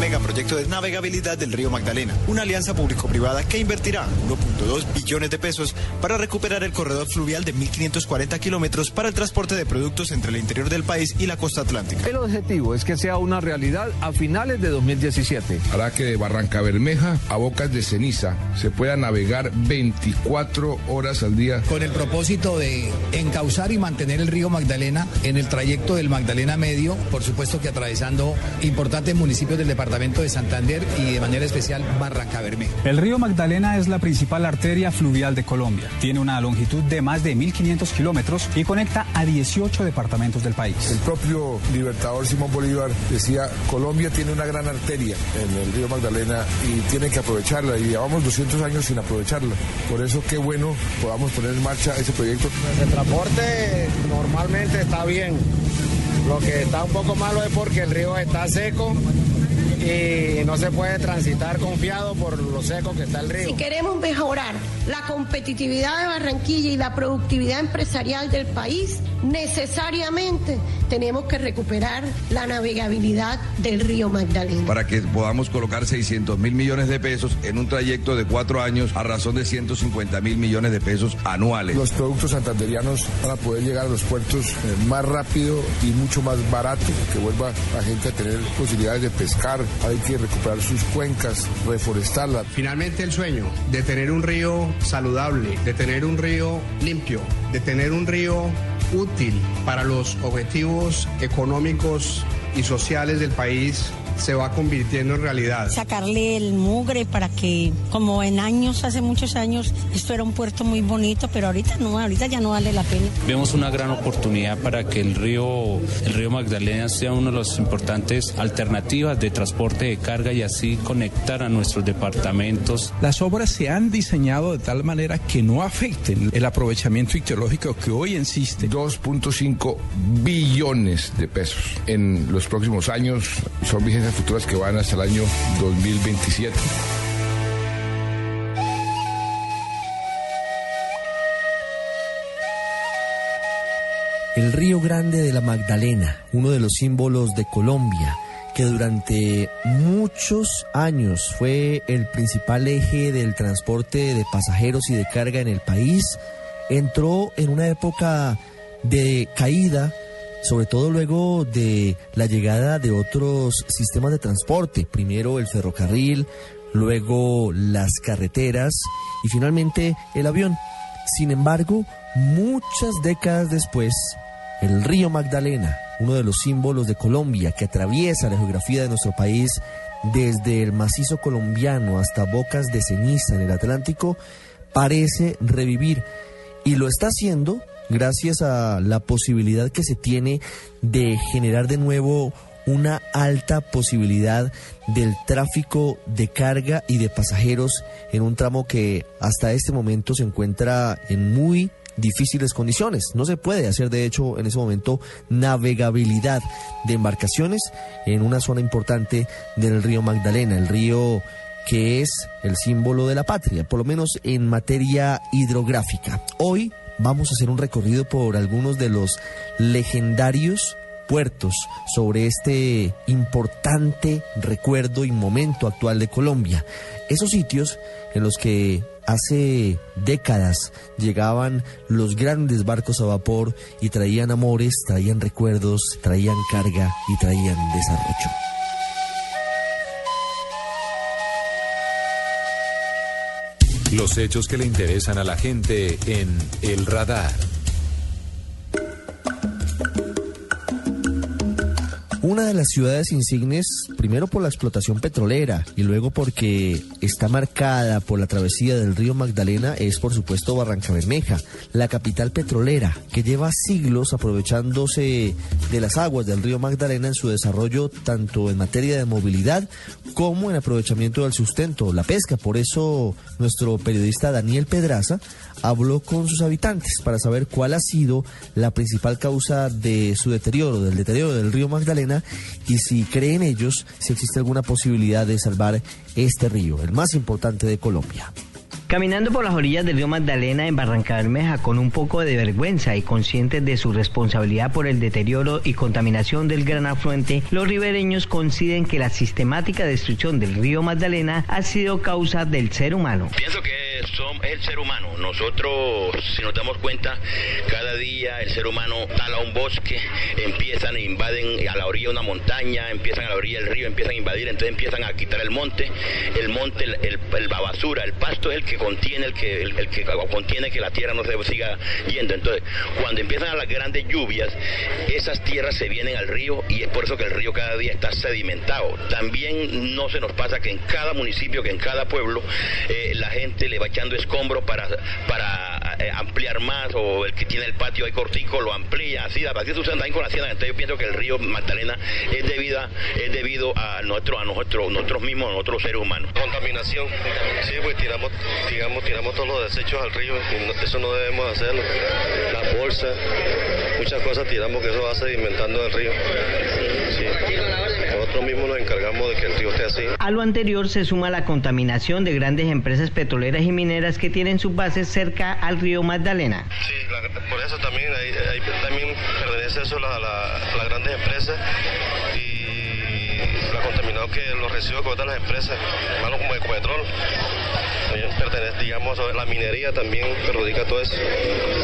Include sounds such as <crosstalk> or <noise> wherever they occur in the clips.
Megaproyecto de navegabilidad del río Magdalena, una alianza público-privada que invertirá 1.2 billones de pesos para recuperar el corredor fluvial de 1.540 kilómetros para el transporte de productos entre el interior del país y la costa atlántica. El objetivo es que sea una realidad a finales de 2017. Hará que de Barranca Bermeja a Bocas de Ceniza se pueda navegar 24 horas al día. Con el propósito de encauzar y mantener el río Magdalena en el trayecto del Magdalena Medio, por supuesto que atravesando importantes municipios del departamento de Santander y de manera especial Barranca Bermeja. El río Magdalena es la principal arteria fluvial de Colombia. Tiene una longitud de más de 1.500 kilómetros y conecta a 18 departamentos del país. El propio libertador Simón Bolívar decía, Colombia tiene una gran arteria en el río Magdalena y tiene que aprovecharla y llevamos 200 años sin aprovecharla. Por eso qué bueno podamos poner en marcha ese proyecto. El transporte normalmente está bien. Lo que está un poco malo es porque el río está seco y no se puede transitar confiado por lo seco que está el río. Si queremos mejorar la competitividad de Barranquilla y la productividad empresarial del país, necesariamente tenemos que recuperar la navegabilidad del río Magdalena. Para que podamos colocar 600 mil millones de pesos en un trayecto de cuatro años a razón de 150 mil millones de pesos anuales. Los productos santanderianos van a poder llegar a los puertos eh, más rápido y mucho más barato, que vuelva la gente a tener posibilidades de pescar, hay que recuperar sus cuencas, reforestarla. Finalmente el sueño de tener un río saludable, de tener un río limpio, de tener un río útil para los objetivos económicos y sociales del país se va convirtiendo en realidad. Sacarle el mugre para que, como en años, hace muchos años, esto era un puerto muy bonito, pero ahorita no, ahorita ya no vale la pena. Vemos una gran oportunidad para que el río, el río Magdalena sea una de las importantes alternativas de transporte de carga y así conectar a nuestros departamentos. Las obras se han diseñado de tal manera que no afecten el aprovechamiento ictiológico que hoy existe. 2.5 billones de pesos en los próximos años son futuras que van hasta el año 2027. El Río Grande de la Magdalena, uno de los símbolos de Colombia, que durante muchos años fue el principal eje del transporte de pasajeros y de carga en el país, entró en una época de caída sobre todo luego de la llegada de otros sistemas de transporte, primero el ferrocarril, luego las carreteras y finalmente el avión. Sin embargo, muchas décadas después, el río Magdalena, uno de los símbolos de Colombia que atraviesa la geografía de nuestro país desde el macizo colombiano hasta bocas de ceniza en el Atlántico, parece revivir y lo está haciendo gracias a la posibilidad que se tiene de generar de nuevo una alta posibilidad del tráfico de carga y de pasajeros en un tramo que hasta este momento se encuentra en muy difíciles condiciones. No se puede hacer, de hecho, en ese momento navegabilidad de embarcaciones en una zona importante del río Magdalena, el río que es el símbolo de la patria, por lo menos en materia hidrográfica. Hoy vamos a hacer un recorrido por algunos de los legendarios puertos sobre este importante recuerdo y momento actual de Colombia. Esos sitios en los que hace décadas llegaban los grandes barcos a vapor y traían amores, traían recuerdos, traían carga y traían desarrollo. Los hechos que le interesan a la gente en El Radar. Una de las ciudades insignes, primero por la explotación petrolera y luego porque está marcada por la travesía del río Magdalena, es por supuesto Barranca Bermeja, la capital petrolera que lleva siglos aprovechándose de las aguas del río Magdalena en su desarrollo tanto en materia de movilidad como en aprovechamiento del sustento, la pesca. Por eso nuestro periodista Daniel Pedraza habló con sus habitantes para saber cuál ha sido la principal causa de su deterioro, del deterioro del río Magdalena y si creen ellos si existe alguna posibilidad de salvar este río, el más importante de Colombia. Caminando por las orillas del río Magdalena en Barranca Bermeja con un poco de vergüenza y conscientes de su responsabilidad por el deterioro y contaminación del gran afluente, los ribereños coinciden que la sistemática destrucción del río Magdalena ha sido causa del ser humano. Pienso que son, es el ser humano. Nosotros, si nos damos cuenta, cada día el ser humano tala un bosque, empiezan e invaden a la orilla una montaña, empiezan a la orilla del río, empiezan a invadir, entonces empiezan a quitar el monte, el monte, el, la basura, el pasto es el que contiene, el que, el, que contiene que la tierra no se siga yendo. Entonces, cuando empiezan las grandes lluvias, esas tierras se vienen al río y es por eso que el río cada día está sedimentado. También no se nos pasa que en cada municipio, que en cada pueblo, eh, la gente le va echando escombros para, para eh, ampliar más o el que tiene el patio ahí cortico lo amplía, así, así sucede también con la hacienda. Entonces yo pienso que el río Magdalena es debido, es debido a nuestro, a nosotros, nosotros mismos, a nosotros seres humanos. Contaminación, sí, pues tiramos, digamos, tiramos todos los desechos al río y eso no debemos hacerlo. Las bolsas, muchas cosas tiramos que eso va sedimentando el río. Nosotros mismos nos encargamos de que el río esté así. A lo anterior se suma la contaminación de grandes empresas petroleras y mineras que tienen sus bases cerca al río Magdalena. Sí, por eso también, también pertenece eso a, las grandes empresas y la contaminación que los residuos que botan las empresas, malos como Ecopetrol pertenece, digamos, la minería también perjudica todo eso,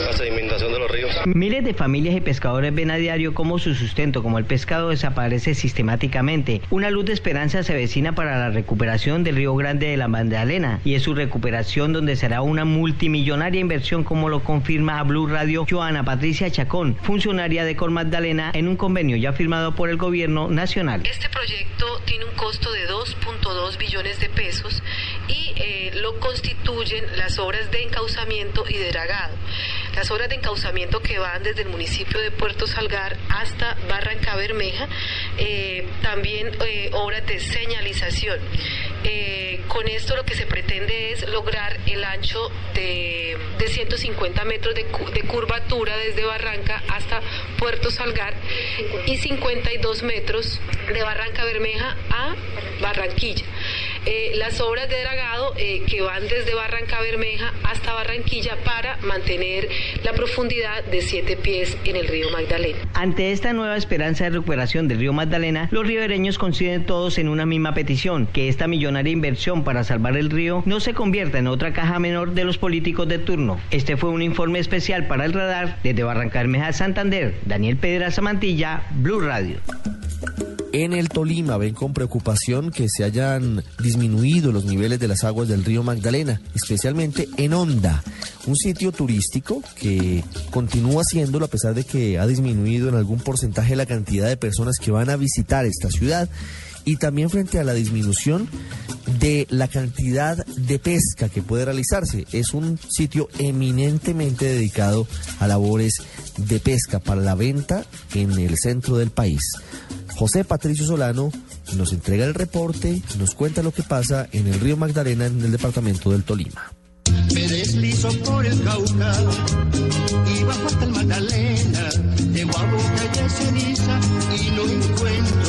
la sedimentación de los ríos. Miles de familias y pescadores ven a diario cómo su sustento, como el pescado, desaparece sistemáticamente. Una luz de esperanza se vecina para la recuperación del río Grande de la Magdalena y es su recuperación donde será una multimillonaria inversión como lo confirma a Blue Radio Joana Patricia Chacón, funcionaria de Cor Magdalena en un convenio ya firmado por el gobierno nacional. Este proyecto tiene un costo de 2.2 billones de pesos y eh, lo constituyen las obras de encauzamiento y de dragado. Las obras de encauzamiento que van desde el municipio de Puerto Salgar hasta Barranca Bermeja, eh, también eh, obras de señalización. con esto lo que se pretende es lograr el ancho de, 150 metros de, de, curvatura desde Barranca hasta Puerto Salgar y 52 metros de Barranca Bermeja a Barranquilla. Eh, las obras de dragado eh, que van desde Barranca Bermeja hasta Barranquilla para mantener la profundidad de siete pies en el río Magdalena. Ante esta nueva esperanza de recuperación del río Magdalena, los ribereños coinciden todos en una misma petición, que esta millonaria inversión para salvar el río no se convierta en otra caja menor de los políticos de turno. Este fue un informe especial para el radar desde Barranca Bermeja, Santander. Daniel Pedraza Mantilla, Blue Radio. En el Tolima ven con preocupación que se hayan disminuido los niveles de las aguas del río Magdalena, especialmente en Honda, un sitio turístico que continúa siéndolo a pesar de que ha disminuido en algún porcentaje la cantidad de personas que van a visitar esta ciudad y también frente a la disminución de la cantidad de pesca que puede realizarse. Es un sitio eminentemente dedicado a labores de pesca para la venta en el centro del país. José Patricio Solano nos entrega el reporte, nos cuenta lo que pasa en el río Magdalena en el departamento del Tolima. Me deslizo por el Cauca y bajo hasta el Magdalena, de boca de ceniza y no encuentro a.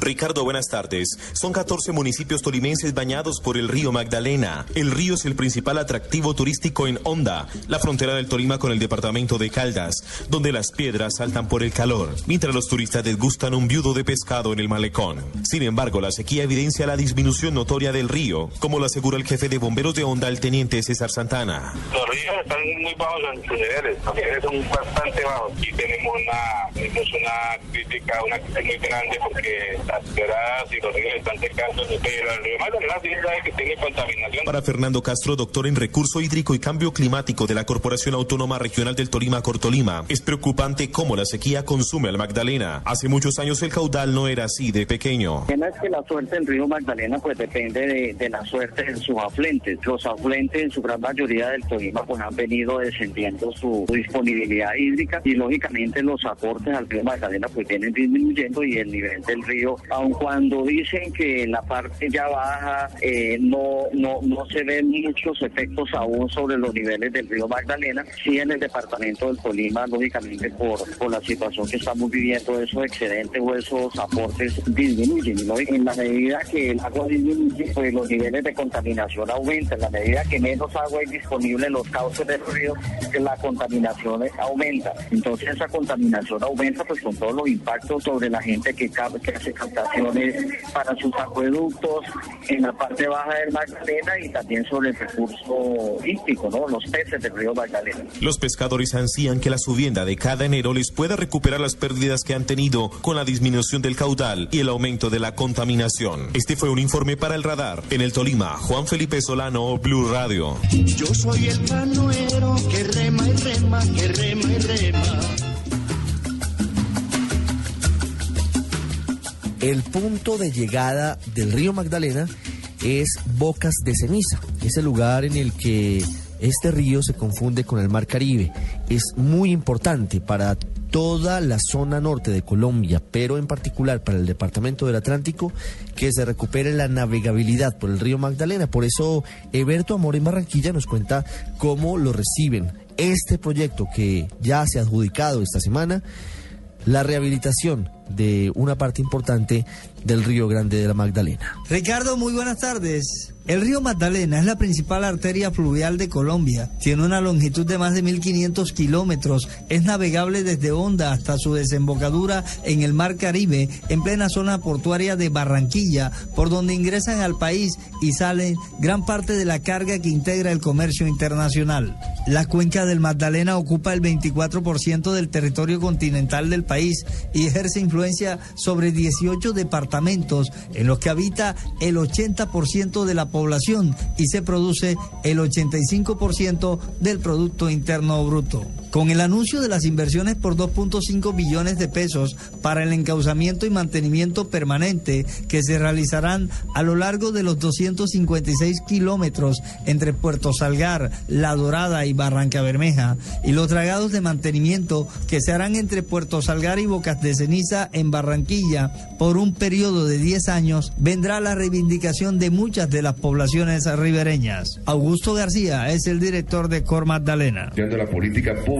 Ricardo, buenas tardes. Son 14 municipios tolimenses bañados por el río Magdalena. El río es el principal atractivo turístico en Honda, la frontera del Tolima con el departamento de Caldas, donde las piedras saltan por el calor, mientras los turistas desgustan un viudo de pescado en el malecón. Sin embargo, la sequía evidencia la disminución notoria del río, como lo asegura el jefe de bomberos de Honda, el teniente César Santana. Los ríos están muy bajos en sus niveles, niveles son bastante bajos y tenemos una, tenemos una crítica, una crítica muy grande porque las quebradas y los ríos están secando, pero el río Magdalena sí sabe que tiene contaminación. Para Fernando Castro, doctor en recurso hídrico y cambio climático de la Corporación Autónoma Regional del Tolima, Cortolima, es preocupante cómo la sequía consume al Magdalena. Hace muchos años el caudal no era así de pequeño. Es que la suerte del río Magdalena pues depende de, de la suerte de sus afluentes. Los afluentes en su gran mayoría del Tolima pues han venido descendiendo su disponibilidad hídrica y lógicamente los aportes al río Magdalena pues vienen disminuyendo y el nivel del río, aun cuando dicen que la parte ya baja eh, no, no, no se ven muchos efectos aún sobre los niveles del río Magdalena, sí en el departamento del Tolima, lógicamente por, por la situación que estamos viviendo, esos excedentes o esos aportes disminuyen. ¿no? En la medida que el agua disminuye, pues los niveles de contaminación aumentan. En la medida que menos agua hay disponible en los cauces del río, que la contaminación aumenta. Entonces esa contaminación aumenta pues con todos los impactos sobre la gente que, que hace captaciones para sus acueductos en la parte baja del Magdalena y también sobre el recurso hídrico, ¿no? los peces del río Magdalena. Los pescadores ansían que la subienda de cada enero les pueda recuperar las pérdidas que han tenido con la disminución del caudal y el aumento de la contaminación. Este fue un informe para el radar. En el Tolima, Juan Felipe Solano, Blue Radio. Yo soy el canoero que rema y rema, que rema y rema. El punto de llegada del río Magdalena es Bocas de Ceniza, ese lugar en el que este río se confunde con el Mar Caribe. Es muy importante para toda la zona norte de Colombia, pero en particular para el departamento del Atlántico, que se recupere la navegabilidad por el río Magdalena. Por eso, Eberto Amor en Barranquilla nos cuenta cómo lo reciben este proyecto que ya se ha adjudicado esta semana, la rehabilitación de una parte importante del río Grande de la Magdalena. Ricardo, muy buenas tardes. El río Magdalena es la principal arteria fluvial de Colombia. Tiene una longitud de más de 1.500 kilómetros. Es navegable desde Honda hasta su desembocadura en el Mar Caribe, en plena zona portuaria de Barranquilla, por donde ingresan al país y salen gran parte de la carga que integra el comercio internacional. La cuenca del Magdalena ocupa el 24% del territorio continental del país y ejerce influencia sobre 18 departamentos en los que habita el 80% de la población y se produce el 85% del Producto Interno Bruto. Con el anuncio de las inversiones por 2.5 billones de pesos para el encauzamiento y mantenimiento permanente que se realizarán a lo largo de los 256 kilómetros entre Puerto Salgar, La Dorada y Barranca Bermeja, y los dragados de mantenimiento que se harán entre Puerto Salgar y Bocas de Ceniza en Barranquilla por un periodo de 10 años, vendrá la reivindicación de muchas de las poblaciones ribereñas. Augusto García es el director de Cor Magdalena.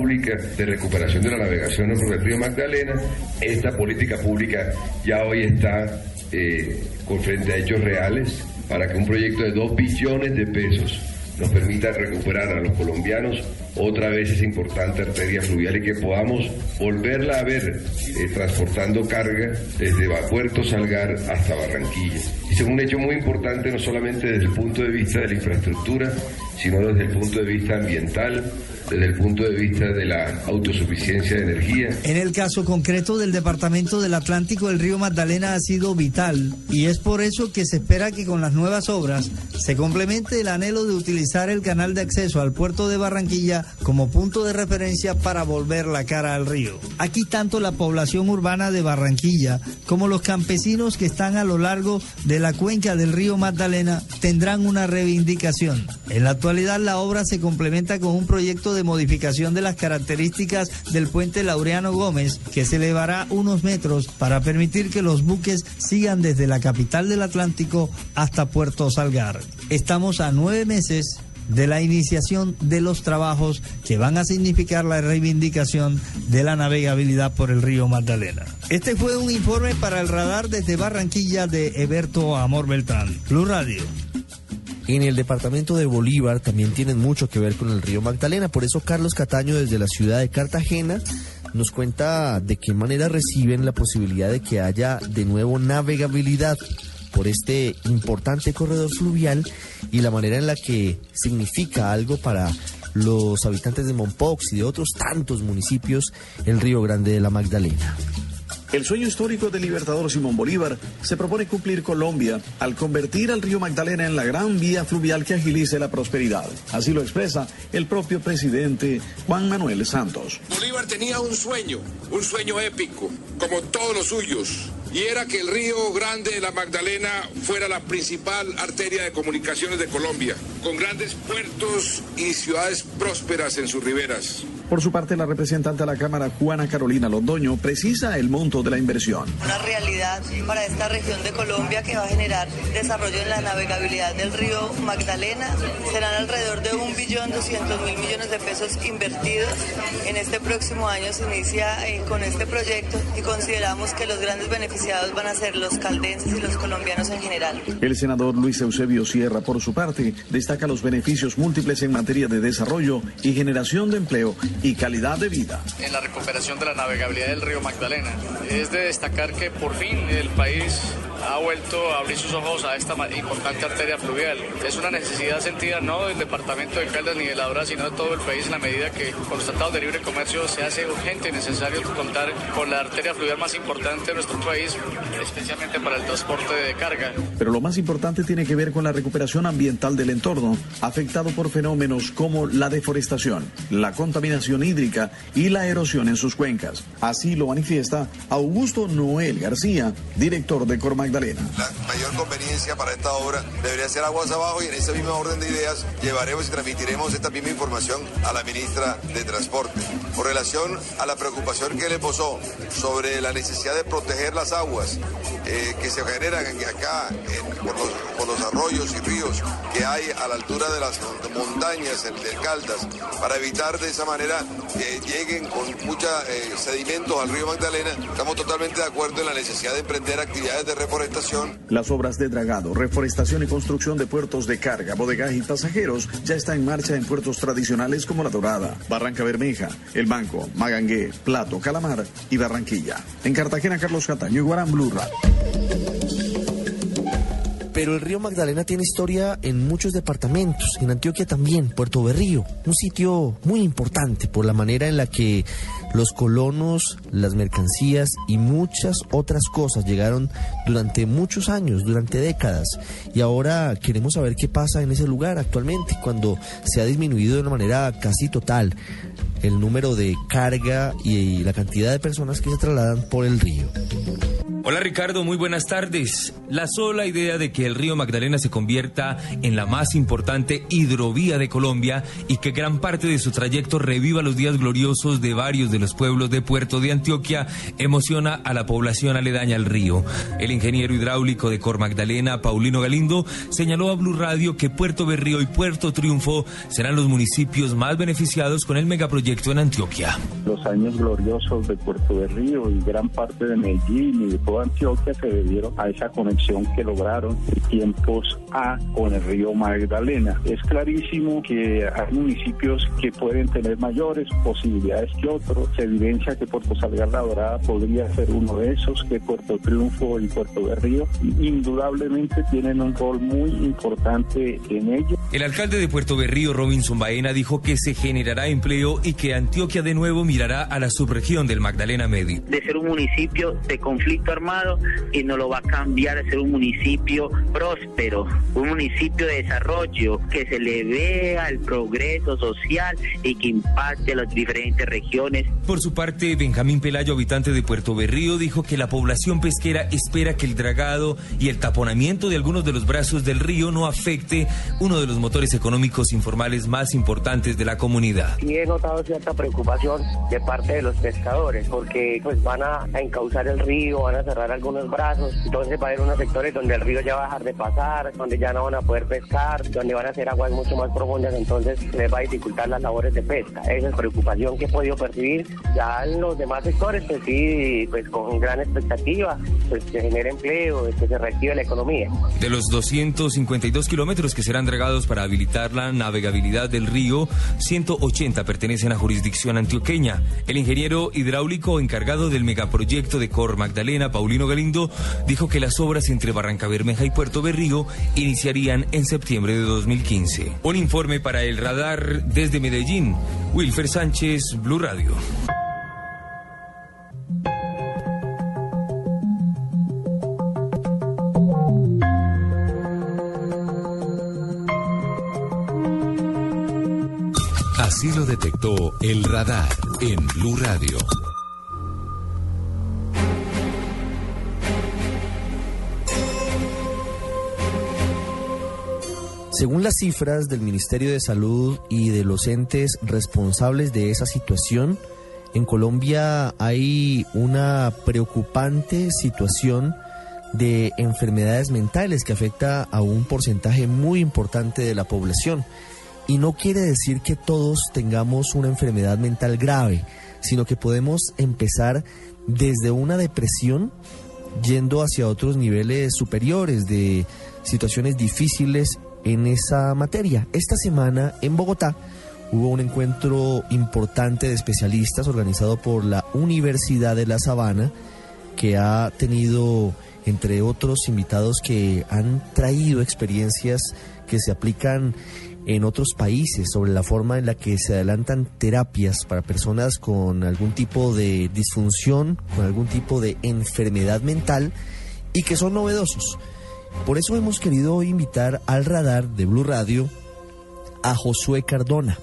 De recuperación de la navegación por el río Magdalena, esta política pública ya hoy está eh, con frente a hechos reales para que un proyecto de 2 billones de pesos nos permita recuperar a los colombianos otra vez esa importante arteria fluvial y que podamos volverla a ver eh, transportando carga desde Puerto Salgar hasta Barranquilla. Y es un hecho muy importante no solamente desde el punto de vista de la infraestructura, sino desde el punto de vista ambiental, desde el punto de vista de la autosuficiencia de energía. En el caso concreto del Departamento del Atlántico, el río Magdalena ha sido vital y es por eso que se espera que con las nuevas obras se complemente el anhelo de utilizar el canal de acceso al puerto de Barranquilla como punto de referencia para volver la cara al río. Aquí tanto la población urbana de Barranquilla como los campesinos que están a lo largo de la cuenca del río Magdalena tendrán una reivindicación. La actualidad la obra se complementa con un proyecto de modificación de las características del puente Laureano Gómez que se elevará unos metros para permitir que los buques sigan desde la capital del Atlántico hasta Puerto Salgar. Estamos a nueve meses de la iniciación de los trabajos que van a significar la reivindicación de la navegabilidad por el río Magdalena. Este fue un informe para el radar desde Barranquilla de Eberto Amor Beltrán. Blue Radio. En el departamento de Bolívar también tienen mucho que ver con el río Magdalena, por eso Carlos Cataño desde la ciudad de Cartagena nos cuenta de qué manera reciben la posibilidad de que haya de nuevo navegabilidad por este importante corredor fluvial y la manera en la que significa algo para los habitantes de Mompox y de otros tantos municipios el Río Grande de la Magdalena. El sueño histórico del libertador Simón Bolívar se propone cumplir Colombia al convertir al río Magdalena en la gran vía fluvial que agilice la prosperidad. Así lo expresa el propio presidente Juan Manuel Santos. Bolívar tenía un sueño, un sueño épico, como todos los suyos, y era que el río Grande de la Magdalena fuera la principal arteria de comunicaciones de Colombia, con grandes puertos y ciudades prósperas en sus riberas. Por su parte, la representante de la Cámara, Juana Carolina Londoño, precisa el monto de la inversión. Una realidad para esta región de Colombia que va a generar desarrollo en la navegabilidad del río Magdalena. Serán alrededor de 1.200.000 millones de pesos invertidos. En este próximo año se inicia eh, con este proyecto y consideramos que los grandes beneficiados van a ser los caldenses y los colombianos en general. El senador Luis Eusebio Sierra, por su parte, destaca los beneficios múltiples en materia de desarrollo y generación de empleo y calidad de vida. En la recuperación de la navegabilidad del río Magdalena. Es de destacar que por fin el país ha vuelto a abrir sus ojos a esta importante arteria fluvial. Es una necesidad sentida no del departamento de Caldas ni de La Dorada, sino de todo el país en la medida que con los tratados de libre comercio se hace urgente y necesario contar con la arteria fluvial más importante de nuestro país, especialmente para el transporte de carga. Pero lo más importante tiene que ver con la recuperación ambiental del entorno, afectado por fenómenos como la deforestación, la contaminación hídrica y la erosión en sus cuencas. Así lo manifiesta Augusto Noel García, director de Cor Magdalena. La mayor conveniencia para esta obra debería ser aguas abajo y en esa misma orden de ideas llevaremos y transmitiremos esta misma información a la ministra de Transporte. Con relación a la preocupación que le posó sobre la necesidad de proteger las aguas eh, que se generan acá por, los, por, los, arroyos y ríos que hay a la altura de las montañas del Caldas, para evitar de esa manera que lleguen con mucha eh, sedimentos al río Magdalena, estamos totalmente de acuerdo en la necesidad de emprender actividades de reforestación. Las obras de dragado, reforestación y construcción de puertos de carga, bodegaje y pasajeros ya está en marcha en puertos tradicionales como La Dorada, Barranca Bermeja, El Banco, Magangué, Plato, Calamar y Barranquilla. En Cartagena, Carlos Cataño y Guarán Blue Pero el río Magdalena tiene historia en muchos departamentos, en Antioquia también, Puerto Berrío, un sitio muy importante por la manera en la que los colonos, las mercancías y muchas otras cosas llegaron durante muchos años, durante décadas. Y ahora queremos saber qué pasa en ese lugar actualmente, cuando se ha disminuido de una manera casi total el número de carga y la cantidad de personas que se trasladan por el río. Hola Ricardo, muy buenas tardes. La sola idea de que el río Magdalena se convierta en la más importante hidrovía de Colombia y que gran parte de su trayecto reviva los días gloriosos de varios de los pueblos de Puerto de Antioquia emociona a la población aledaña al río. El ingeniero hidráulico de Cor Magdalena, Paulino Galindo, señaló a Blue Radio que Puerto Berrío y Puerto Triunfo serán los municipios más beneficiados con el megaproyecto en Antioquia. Los años gloriosos de Puerto Berrío y gran parte de Medellín y de toda Antioquia se debieron a esa conexión que lograron en tiempos A con el río Magdalena. Es clarísimo que hay municipios que pueden tener mayores posibilidades que otros. Se evidencia que Puerto Salgar La Dorada podría ser uno de esos, que Puerto Triunfo y Puerto Berrío indudablemente tienen un rol muy importante en ello. El alcalde de Puerto Berrío, Robinson Baena, dijo que se generará empleo y que Antioquia de nuevo mirará a la subregión del Magdalena Medio. De ser un municipio de conflicto armado y no lo va a cambiar a ser un municipio próspero, un municipio de desarrollo, que se le vea el progreso social y que impacte a las diferentes regiones. Por su parte, Benjamín Pelayo, habitante de Puerto Berrío, dijo que la población pesquera espera que el dragado y el taponamiento de algunos de los brazos del río no afecte uno de los motores económicos informales más importantes de la comunidad. Y he notado cierta preocupación de parte de los pescadores, porque pues van a, a encauzar el río, van a cerrar algunos brazos, entonces va a haber unos sectores donde el río ya va a dejar de pasar, donde ya no van a poder pescar, donde van a ser aguas mucho más profundas, entonces les va a dificultar las labores de pesca. Esa es preocupación que he podido percibir. Ya en los demás sectores, pues sí, pues con gran expectativa, pues que genere empleo, que se reactive la economía. De los 252 kilómetros que serán dragados para habilitar la navegabilidad del río, 180 pertenecen a jurisdicción antioqueña. El ingeniero hidráulico encargado del megaproyecto de Cor Magdalena, Paulino Galindo, dijo que las obras entre Barranca Bermeja y Puerto Berrío iniciarían en septiembre de 2015. Un informe para el radar desde Medellín. Wilfer Sánchez, Blue Radio. Así lo detectó el radar en Blue Radio. Según las cifras del Ministerio de Salud y de los entes responsables de esa situación, en Colombia hay una preocupante situación de enfermedades mentales que afecta a un porcentaje muy importante de la población. Y no quiere decir que todos tengamos una enfermedad mental grave, sino que podemos empezar desde una depresión yendo hacia otros niveles superiores de situaciones difíciles en esa materia. Esta semana en Bogotá hubo un encuentro importante de especialistas organizado por la Universidad de La Sabana que ha tenido entre otros invitados que han traído experiencias que se aplican en otros países sobre la forma en la que se adelantan terapias para personas con algún tipo de disfunción, con algún tipo de enfermedad mental y que son novedosos. Por eso hemos querido invitar al radar de Blue Radio a Josué Cardona.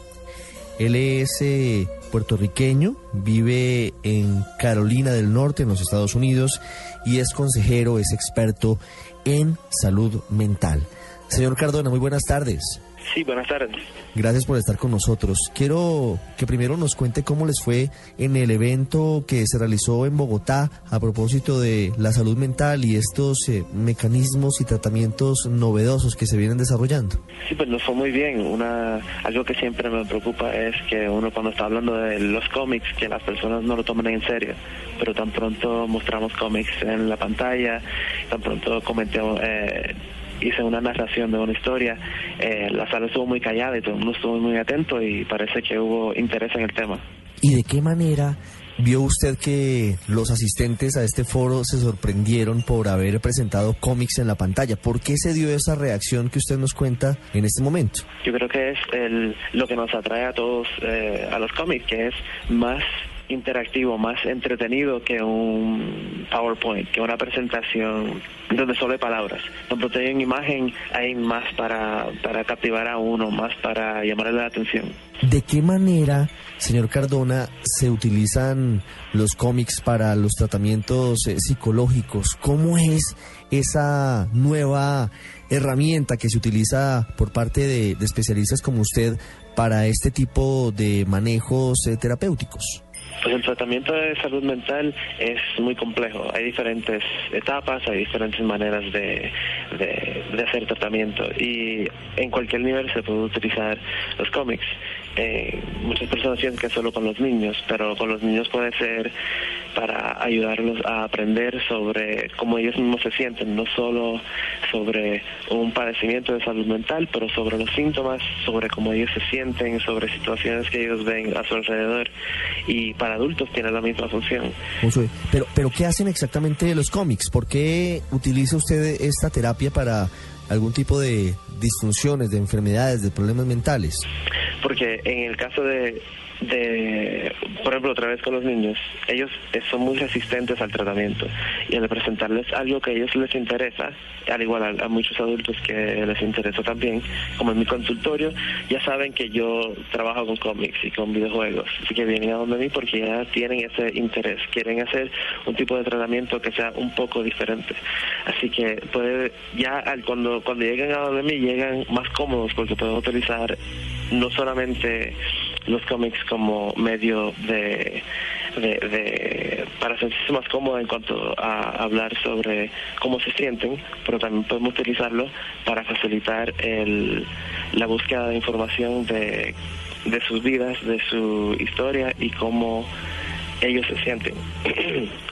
Él es eh, puertorriqueño, vive en Carolina del Norte, en los Estados Unidos, y es consejero, es experto en salud mental. Señor Cardona, muy buenas tardes. Sí, buenas tardes. Gracias por estar con nosotros. Quiero que primero nos cuente cómo les fue en el evento que se realizó en Bogotá a propósito de la salud mental y estos eh, mecanismos y tratamientos novedosos que se vienen desarrollando. Sí, pues nos fue muy bien. Una, algo que siempre me preocupa es que uno cuando está hablando de los cómics, que las personas no lo tomen en serio, pero tan pronto mostramos cómics en la pantalla, tan pronto comentemos... Eh, hice una narración de una historia, eh, la sala estuvo muy callada y todo el mundo estuvo muy atento y parece que hubo interés en el tema. ¿Y de qué manera vio usted que los asistentes a este foro se sorprendieron por haber presentado cómics en la pantalla? ¿Por qué se dio esa reacción que usted nos cuenta en este momento? Yo creo que es el, lo que nos atrae a todos eh, a los cómics, que es más interactivo, más entretenido que un PowerPoint, que una presentación donde solo hay palabras. Cuando en imagen hay más para, para captivar a uno, más para llamarle la atención. ¿De qué manera, señor Cardona, se utilizan los cómics para los tratamientos eh, psicológicos? ¿Cómo es esa nueva herramienta que se utiliza por parte de, de especialistas como usted para este tipo de manejos eh, terapéuticos? Pues el tratamiento de salud mental es muy complejo. Hay diferentes etapas, hay diferentes maneras de, de, hacer tratamiento y en cualquier nivel se puede utilizar los cómics. Eh, muchas personas piensan que es solo con los niños, pero con los niños puede ser para ayudarlos a aprender sobre cómo ellos mismos se sienten, no solo sobre un padecimiento de salud mental, pero sobre los síntomas, sobre cómo ellos se sienten, sobre situaciones que ellos ven a su alrededor. Y para adultos tiene la misma función. Pero, pero ¿qué hacen exactamente los cómics? ¿Por qué utiliza usted esta terapia para algún tipo de disfunciones, de enfermedades, de problemas mentales? Porque en el caso de de, por ejemplo, otra vez con los niños, ellos son muy resistentes al tratamiento y al presentarles algo que a ellos les interesa, al igual a, muchos adultos que les interesa también, como en mi consultorio, ya saben que yo trabajo con cómics y con videojuegos, así que vienen a donde mí porque ya tienen ese interés, quieren hacer un tipo de tratamiento que sea un poco diferente, así que puede ya al, cuando cuando llegan a donde mí llegan más cómodos porque pueden utilizar no solamente los cómics como medio de, de, para sentirse más cómodo en cuanto a hablar sobre cómo se sienten, pero también podemos utilizarlo para facilitar el, la búsqueda de información de, de sus vidas, de su historia y cómo ellos se sienten.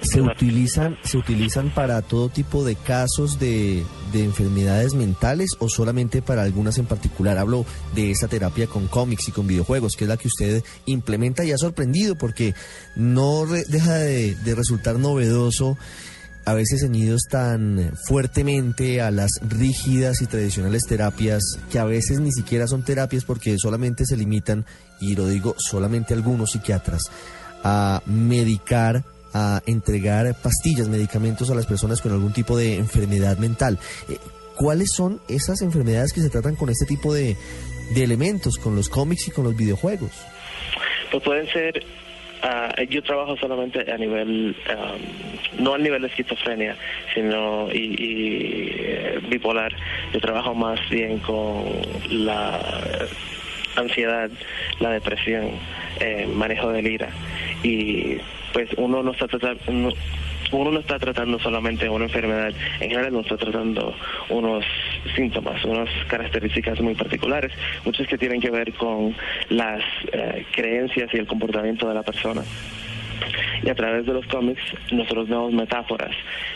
¿Se utilizan, ¿Se utilizan para todo tipo de casos de, de, enfermedades mentales o solamente para algunas en particular? Hablo de esa terapia con cómics y con videojuegos, que es la que usted implementa y ha sorprendido porque no deja de, de resultar novedoso a veces ceñidos tan fuertemente a las rígidas y tradicionales terapias que a veces ni siquiera son terapias porque solamente se limitan, y lo digo solamente algunos psiquiatras, a medicar, a entregar pastillas, medicamentos a las personas con algún tipo de enfermedad mental. Eh, ¿Cuáles son esas enfermedades que se tratan con este tipo de, de elementos, con los cómics y con los videojuegos? Pues pueden ser Ah, yo trabajo solamente a nivel, um, no a nivel de esquizofrenia, sino y, eh, bipolar. Yo trabajo más bien con la ansiedad, la depresión, eh, manejo del ira. Y pues uno no está tratando, uno no está tratando solamente una enfermedad, en general no está tratando unos síntomas, unas características muy particulares, muchas que tienen que ver con las eh, creencias y el comportamiento de la persona y a través de los cómics nosotros vemos metáforas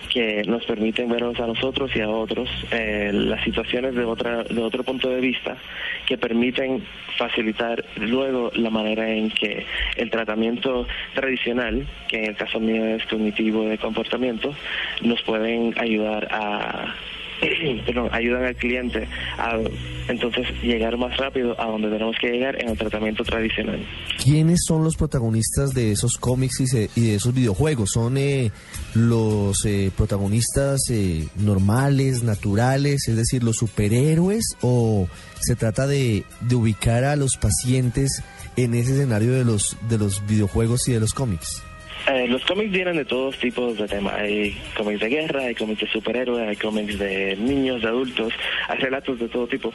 que nos permiten vernos a nosotros y a otros eh, las situaciones de otra de otro punto de vista que permiten facilitar luego la manera en que el tratamiento tradicional que en el caso mío es cognitivo de comportamiento nos pueden ayudar a <clears throat> pero ayudan al cliente a entonces llegar más rápido a donde tenemos que llegar en el tratamiento tradicional. ¿Quiénes son los protagonistas de esos cómics y, de esos videojuegos? ¿Son eh, los eh, protagonistas eh, normales, naturales, es decir, los superhéroes? ¿O se trata de, de ubicar a los pacientes en ese escenario de los, de los videojuegos y de los cómics? Eh, los cómics vienen de todos tipos de temas. Hay cómics de guerra, hay cómics de superhéroes, hay cómics de niños, de adultos, hay relatos de todo tipo.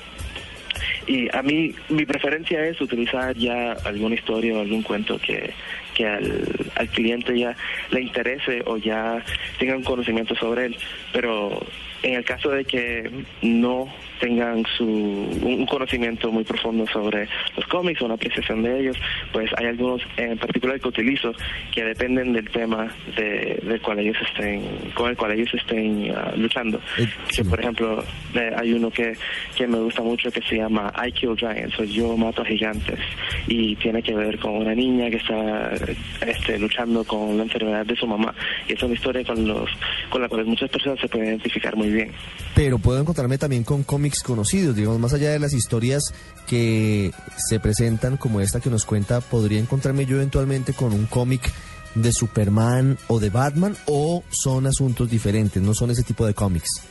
Y a mí, mi preferencia es utilizar ya alguna historia o algún cuento que, que al, al cliente ya le interese o ya tenga un conocimiento sobre él. Pero en el caso de que no tengan su, un conocimiento muy profundo sobre los cómics o una apreciación de ellos, pues hay algunos en particular que utilizo que dependen del tema de, del cual ellos estén, con el cual ellos estén ah, luchando. Eh, que, por ejemplo, eh, hay uno que, que me gusta mucho que se llama I Kill Giants, o Yo Mato a Gigantes, y tiene que ver con una niña que está este, luchando con la enfermedad de su mamá. Y es una historia con, los, con la cual muchas personas se pueden identificar muy bien. Pero puedo encontrarme también con cómics conocidos, digamos, más allá de las historias que se presentan como esta que nos cuenta, podría encontrarme yo eventualmente con un cómic de Superman o de Batman o son asuntos diferentes, no son ese tipo de cómics.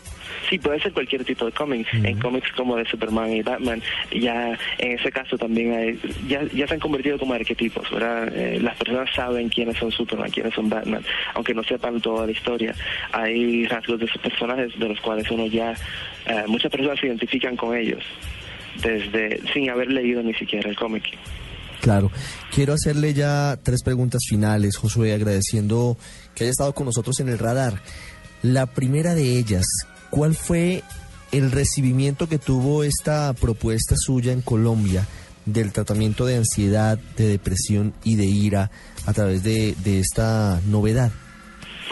Sí, puede ser cualquier tipo de cómic. En cómics como de Superman y Batman, ya en ese caso también hay, ya, ya se han convertido como arquetipos, ¿verdad? Eh, las personas saben quiénes son Superman, quiénes son Batman, aunque no sepan toda la historia. Hay rasgos de esos personajes de los cuales uno ya, eh, muchas personas se identifican con ellos, desde sin haber leído ni siquiera el cómic. Claro. Quiero hacerle ya tres preguntas finales, Josué, agradeciendo que haya estado con nosotros en el radar. La primera de ellas, ¿Cuál fue el recibimiento que tuvo esta propuesta suya en Colombia del tratamiento de ansiedad, de depresión y de ira a través de, de esta novedad?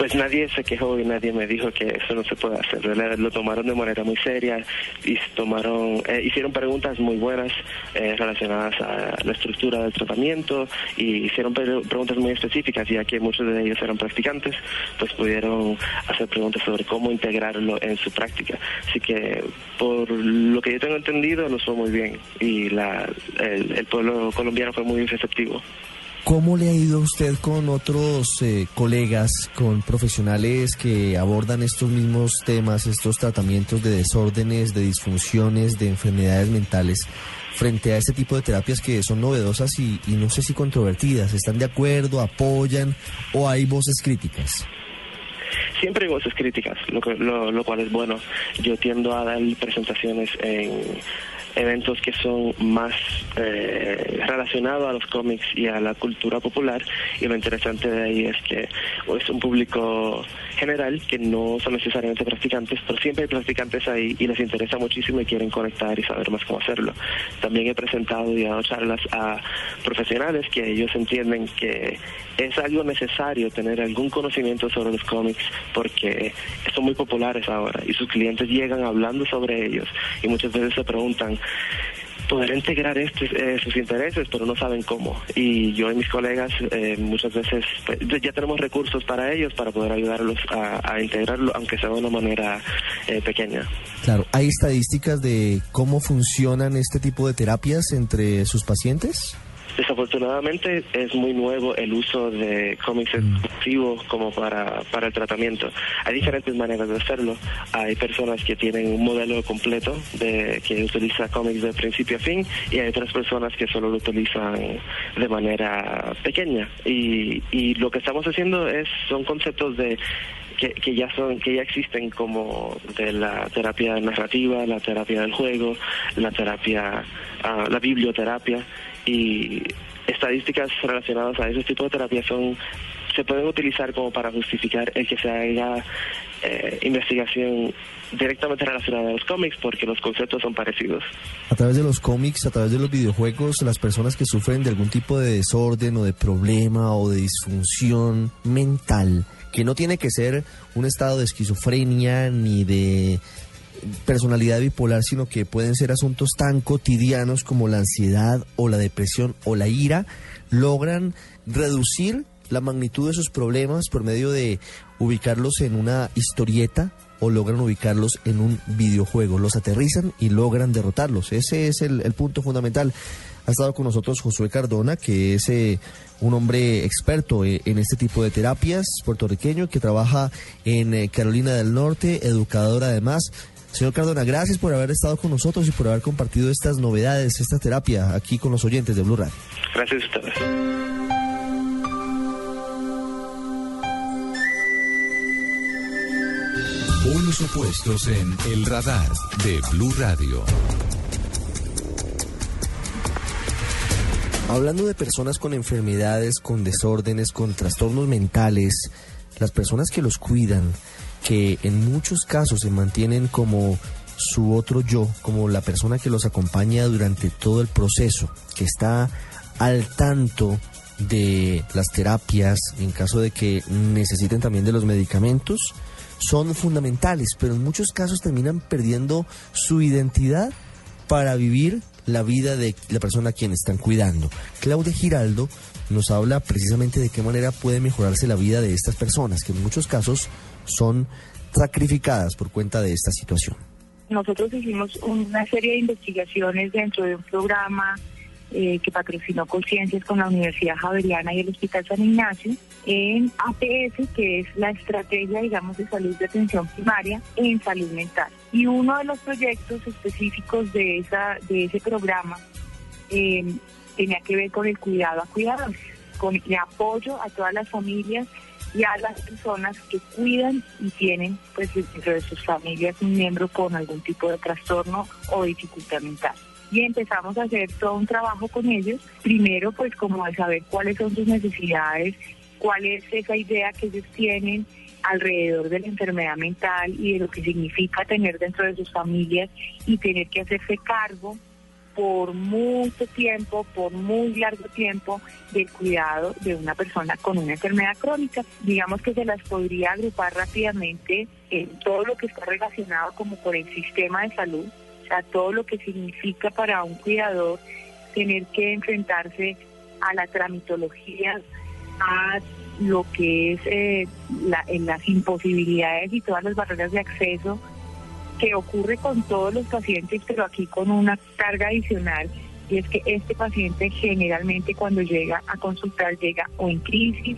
Pues nadie se quejó y nadie me dijo que eso no se puede hacer. Lo tomaron de manera muy seria y tomaron, eh, hicieron preguntas muy buenas eh, relacionadas a la estructura del tratamiento y hicieron preguntas muy específicas, ya que muchos de ellos eran practicantes, pues pudieron hacer preguntas sobre cómo integrarlo en su práctica. Así que por lo que yo tengo entendido, nos fue muy bien y la, el pueblo colombiano fue muy receptivo. ¿Cómo le ha ido a usted con otros eh, colegas, con profesionales que abordan estos mismos temas, estos tratamientos de desórdenes, de disfunciones, de enfermedades mentales, frente a este tipo de terapias que son novedosas y, no sé si controvertidas? ¿Están de acuerdo, apoyan o hay voces críticas? siempre hay voces críticas, lo, lo, cual es bueno. Yo tiendo a dar presentaciones en eventos que son más eh, relacionados a los cómics y a la cultura popular y lo interesante de ahí es que es un público general que no son necesariamente practicantes, pero siempre hay practicantes ahí y les interesa muchísimo y quieren conectar y saber más cómo hacerlo. También he presentado y dado charlas a profesionales que ellos entienden que es algo necesario tener algún conocimiento sobre los cómics porque son muy populares ahora y sus clientes llegan hablando sobre ellos y muchas veces se preguntan poder integrar este, eh, sus intereses, pero no saben cómo. Y yo y mis colegas eh, muchas veces pues, ya tenemos recursos para ellos, para poder ayudarlos a, integrarlo, aunque sea de una manera eh, pequeña. Claro, ¿hay estadísticas de cómo funcionan este tipo de terapias entre sus pacientes? Desafortunadamente es muy nuevo el uso de cómics Mm. exclusivos como para, para el tratamiento. Hay diferentes maneras de hacerlo. Hay personas que tienen un modelo completo de que utiliza cómics de principio a fin y hay otras personas que solo lo utilizan de manera pequeña. Y, y lo que estamos haciendo es son conceptos de que, que ya son que ya existen como de la terapia narrativa, la terapia del juego, la terapia, ah, la biblioterapia y estadísticas relacionadas a ese tipo de terapia son se pueden utilizar como para justificar el que se haga eh, investigación directamente relacionada a los cómics porque los conceptos son parecidos. A través de los cómics, a través de los videojuegos, las personas que sufren de algún tipo de desorden o de problema o de disfunción mental, que no tiene que ser un estado de esquizofrenia ni de personalidad bipolar, sino que pueden ser asuntos tan cotidianos como la ansiedad o la depresión o la ira, logran reducir la magnitud de sus problemas por medio de ubicarlos en una historieta o logran ubicarlos en un videojuego. Los aterrizan y logran derrotarlos. Ese es el, el punto fundamental. Ha estado con nosotros Josué Cardona, que es eh, un hombre experto eh, en este tipo de terapias, puertorriqueño, que trabaja en eh, Carolina del Norte, educador además. Señor Cardona, gracias por haber estado con nosotros y por haber compartido estas novedades, esta terapia aquí con los oyentes de Blue Radio. Gracias a ustedes. Polos opuestos en El Radar de Blue Radio. Hablando de personas con enfermedades, con desórdenes, con trastornos mentales, las personas que los cuidan, que en muchos casos se mantienen como su otro yo, como la persona que los acompaña durante todo el proceso, que está al tanto de las terapias, en caso de que necesiten también de los medicamentos, son fundamentales, pero en muchos casos terminan perdiendo su identidad para vivir la vida de la persona a quien están cuidando. Claudia Giraldo nos habla precisamente de qué manera puede mejorarse la vida de estas personas, que en muchos casos son sacrificadas por cuenta de esta situación. Nosotros hicimos una serie de investigaciones dentro de un programa eh, que patrocinó Conciencias con la Universidad Javeriana y el Hospital San Ignacio en APS, que es la estrategia, digamos, de salud de atención primaria en salud mental. Y uno de los proyectos específicos de, esa, de ese programa eh, tenía que ver con el cuidado a cuidadores, con el apoyo a todas las familias y a las personas que cuidan y tienen pues dentro de sus familias un miembro con algún tipo de trastorno o dificultad mental y empezamos a hacer todo un trabajo con ellos. Primero, pues como de saber cuáles son sus necesidades, cuál es esa idea que ellos tienen alrededor de la enfermedad mental y de lo que significa tener dentro de sus familias y tener que hacerse cargo por mucho tiempo, por muy largo tiempo, del cuidado de una persona con una enfermedad crónica. Digamos que se las podría agrupar rápidamente en todo lo que está relacionado como por el sistema de salud, a todo lo que significa para un cuidador tener que enfrentarse a la tramitología, a lo que es eh, la, en las imposibilidades y todas las barreras de acceso que ocurre con todos los pacientes, pero aquí con una carga adicional, y es que este paciente generalmente cuando llega a consultar llega o en crisis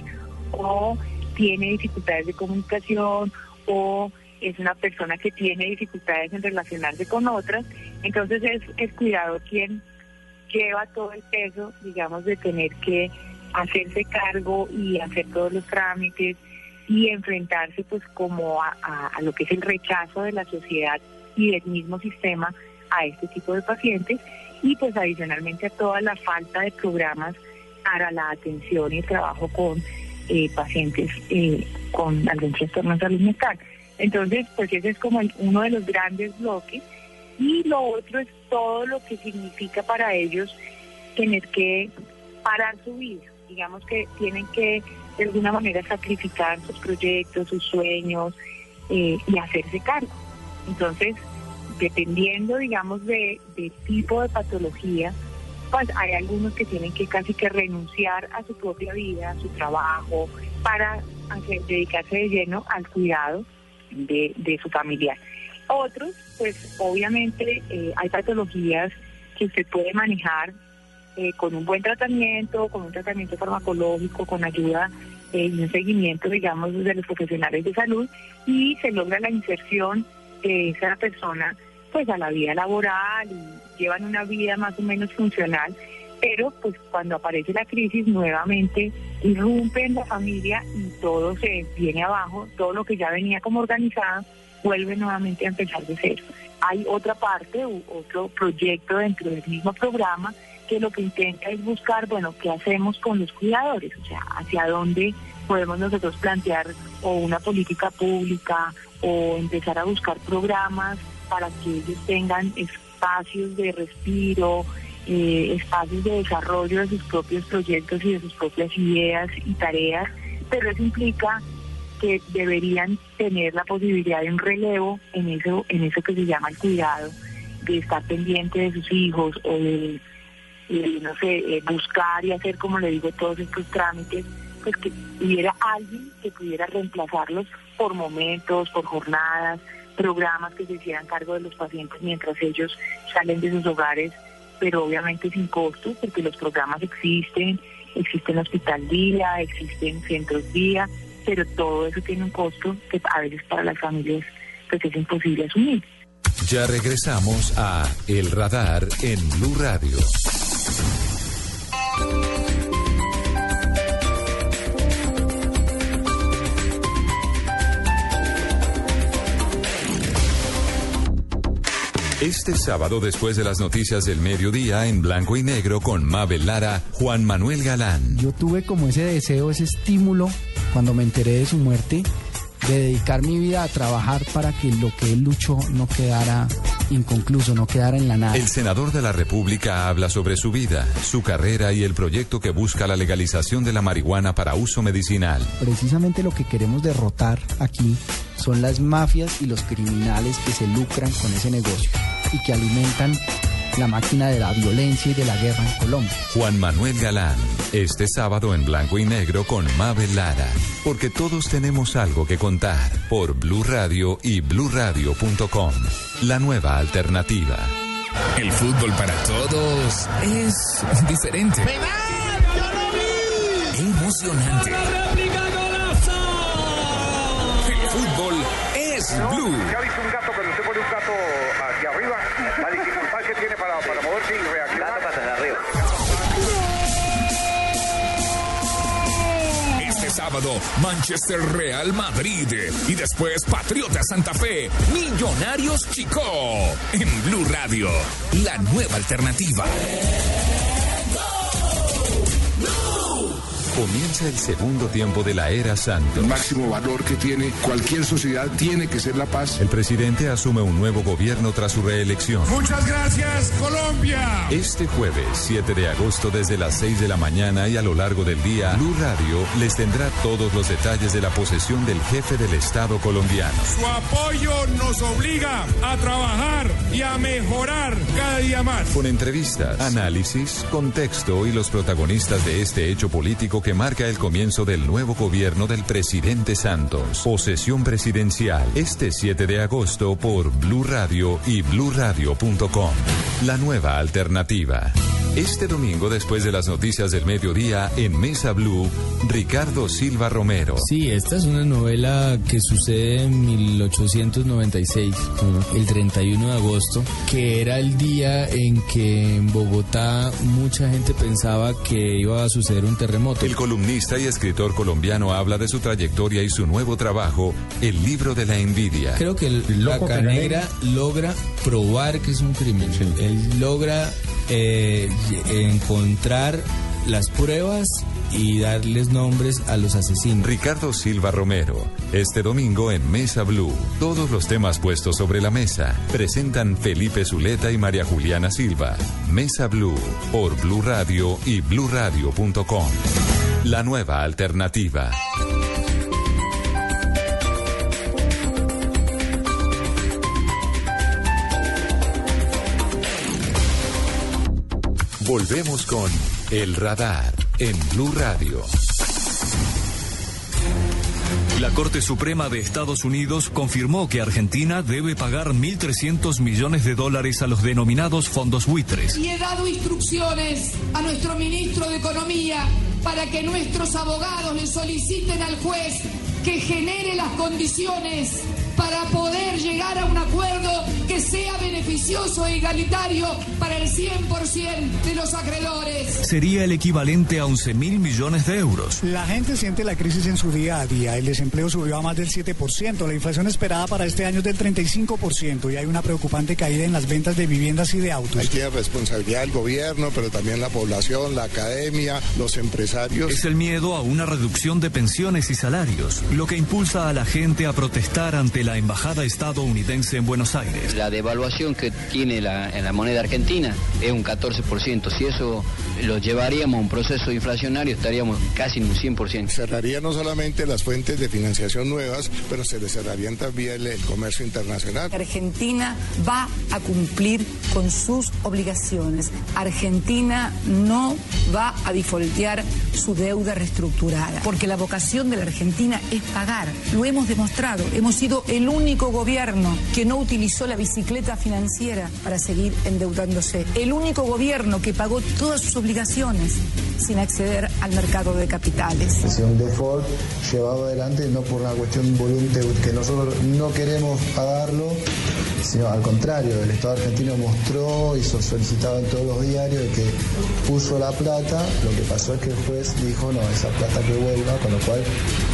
o tiene dificultades de comunicación o es una persona que tiene dificultades en relacionarse con otras, entonces es el cuidador quien lleva todo el peso, digamos, de tener que hacerse cargo y hacer todos los trámites y enfrentarse pues como a, a, lo que es el rechazo de la sociedad y del mismo sistema a este tipo de pacientes y pues adicionalmente a toda la falta de programas para la atención y el trabajo con eh, pacientes eh, con algún trastorno de salud mental. Entonces, pues ese es como uno de los grandes bloques. Y lo otro es todo lo que significa para ellos tener que parar su vida. Digamos que tienen que de alguna manera sacrificar sus proyectos, sus sueños eh, y hacerse cargo. Entonces, dependiendo, digamos, de, tipo de patología, pues hay algunos que tienen que casi que renunciar a su propia vida, a su trabajo, para dedicarse de lleno al cuidado de, de su familiar. Otros, pues obviamente eh, hay patologías que usted puede manejar eh, con un buen tratamiento, con un tratamiento farmacológico, con ayuda eh, y un seguimiento, digamos, de los profesionales de salud y se logra la inserción de esa persona pues a la vida laboral y llevan una vida más o menos funcional, pero pues cuando aparece la crisis nuevamente irrumpe en la familia y todo se viene abajo, todo lo que ya venía como organizado vuelve nuevamente a empezar de cero. Hay otra parte, otro proyecto dentro del mismo programa que lo que intenta es buscar, bueno, qué hacemos con los cuidadores, o sea, hacia dónde podemos nosotros plantear o una política pública o empezar a buscar programas para que ellos tengan espacios de respiro, eh, espacios de desarrollo de sus propios proyectos y de sus propias ideas y tareas, pero eso implica que deberían tener la posibilidad de un relevo en eso, en eso que se llama el cuidado, de estar pendiente de sus hijos o de, no sé, eh, buscar y hacer, como le digo, todos estos trámites, pues que hubiera alguien que pudiera reemplazarlos por momentos, por jornadas, programas que se hicieran cargo de los pacientes mientras ellos salen de sus hogares, pero obviamente sin costo, porque los programas existen, existen hospital día, existen centros día, pero todo eso tiene un costo que a veces para las familias pues es imposible asumir. Ya regresamos a El Radar en Blue Radio. Este sábado, después de las noticias del mediodía, en blanco y negro con Mabel Lara, Juan Manuel Galán. Yo tuve como ese deseo, ese estímulo, cuando me enteré de su muerte, de dedicar mi vida a trabajar para que lo que él luchó no quedara inconcluso, no quedara en la nada. El senador de la República habla sobre su vida, su carrera y el proyecto que busca la legalización de la marihuana para uso medicinal. Precisamente lo que queremos derrotar aquí son las mafias y los criminales que se lucran con ese negocio y que alimentan la máquina de la violencia y de la guerra en Colombia. Juan Manuel Galán, este sábado en blanco y negro con Mabel Lara, porque todos tenemos algo que contar por Blue Radio y bluradio.com. La nueva alternativa. El fútbol para todos es diferente. Emocionante. El fútbol es Blue. ¿Ya visto un gato cuando Manchester Real Madrid y después Patriota Santa Fe, Millonarios Chico. En Blue Radio, la nueva alternativa. Comienza el segundo tiempo de la era Santos. El máximo valor que tiene cualquier sociedad tiene que ser la paz. El presidente asume un nuevo gobierno tras su reelección. Muchas gracias, Colombia. Este jueves, 7 de agosto, desde las 6 de la mañana y a lo largo del día, Blue Radio les tendrá todos los detalles de la posesión del jefe del Estado colombiano. Su apoyo nos obliga a trabajar y a mejorar cada día más. Con entrevistas, análisis, contexto y los protagonistas de este hecho político que marca el comienzo del nuevo gobierno del presidente Santos. Posesión presidencial este 7 de agosto por Blue Radio y bluradio.com. La nueva alternativa. Este domingo, después de las noticias del mediodía, en Mesa Blue, Ricardo Silva Romero. Sí, esta es una novela que sucede en 1896, el 31 de agosto, que era el día en que en Bogotá mucha gente pensaba que iba a suceder un terremoto. El columnista y escritor colombiano habla de su trayectoria y su nuevo trabajo, El libro de la envidia. Creo que el, la Canegra logra probar que es un crimen. Él logra eh, encontrar las pruebas y darles nombres a los asesinos. Ricardo Silva Romero, este domingo en Mesa Blue. Todos los temas puestos sobre la mesa presentan Felipe Zuleta y María Juliana Silva. Mesa Blue por Blue Radio y bluradio.com. La nueva alternativa. Volvemos con El Radar en Blue Radio. La Corte Suprema de Estados Unidos confirmó que Argentina debe pagar 1.300 millones de dólares a los denominados fondos buitres. Y he dado instrucciones a nuestro ministro de Economía para que nuestros abogados le soliciten al juez que genere las condiciones para poder llegar a un acuerdo que sea beneficioso e igualitario para el 100% de los acreedores. Sería el equivalente a 11 mil millones de euros. La gente siente la crisis en su día a día. El desempleo subió a más del 7%. La inflación esperada para este año es del 35% y hay una preocupante caída en las ventas de viviendas y de autos. Hay tiene responsabilidad el gobierno, pero también la población, la academia, los empresarios. Es el miedo a una reducción de pensiones y salarios, lo que impulsa a la gente a protestar ante la embajada estadounidense en Buenos Aires. La devaluación que tiene la, en la moneda argentina es un 14%. Si eso lo llevaríamos a un proceso inflacionario, estaríamos casi en un 100%. Cerraría no solamente las fuentes de financiación nuevas, pero se le cerrarían también el, el comercio internacional. Argentina va a cumplir con sus obligaciones. Argentina no va a defaultear su deuda reestructurada, porque la vocación de la Argentina es pagar. Lo hemos demostrado. Hemos sido el único gobierno que no utilizó la bicicleta financiera para seguir endeudándose. El único gobierno que pagó todas sus obligaciones sin acceder al mercado de capitales. Es un default llevado adelante no por una cuestión voluntaria que nosotros no queremos pagarlo, sino al contrario, el Estado argentino mostró y solicitaba en todos los diarios que puso la plata, lo que pasó es que el juez dijo no, esa plata que vuelva, con lo cual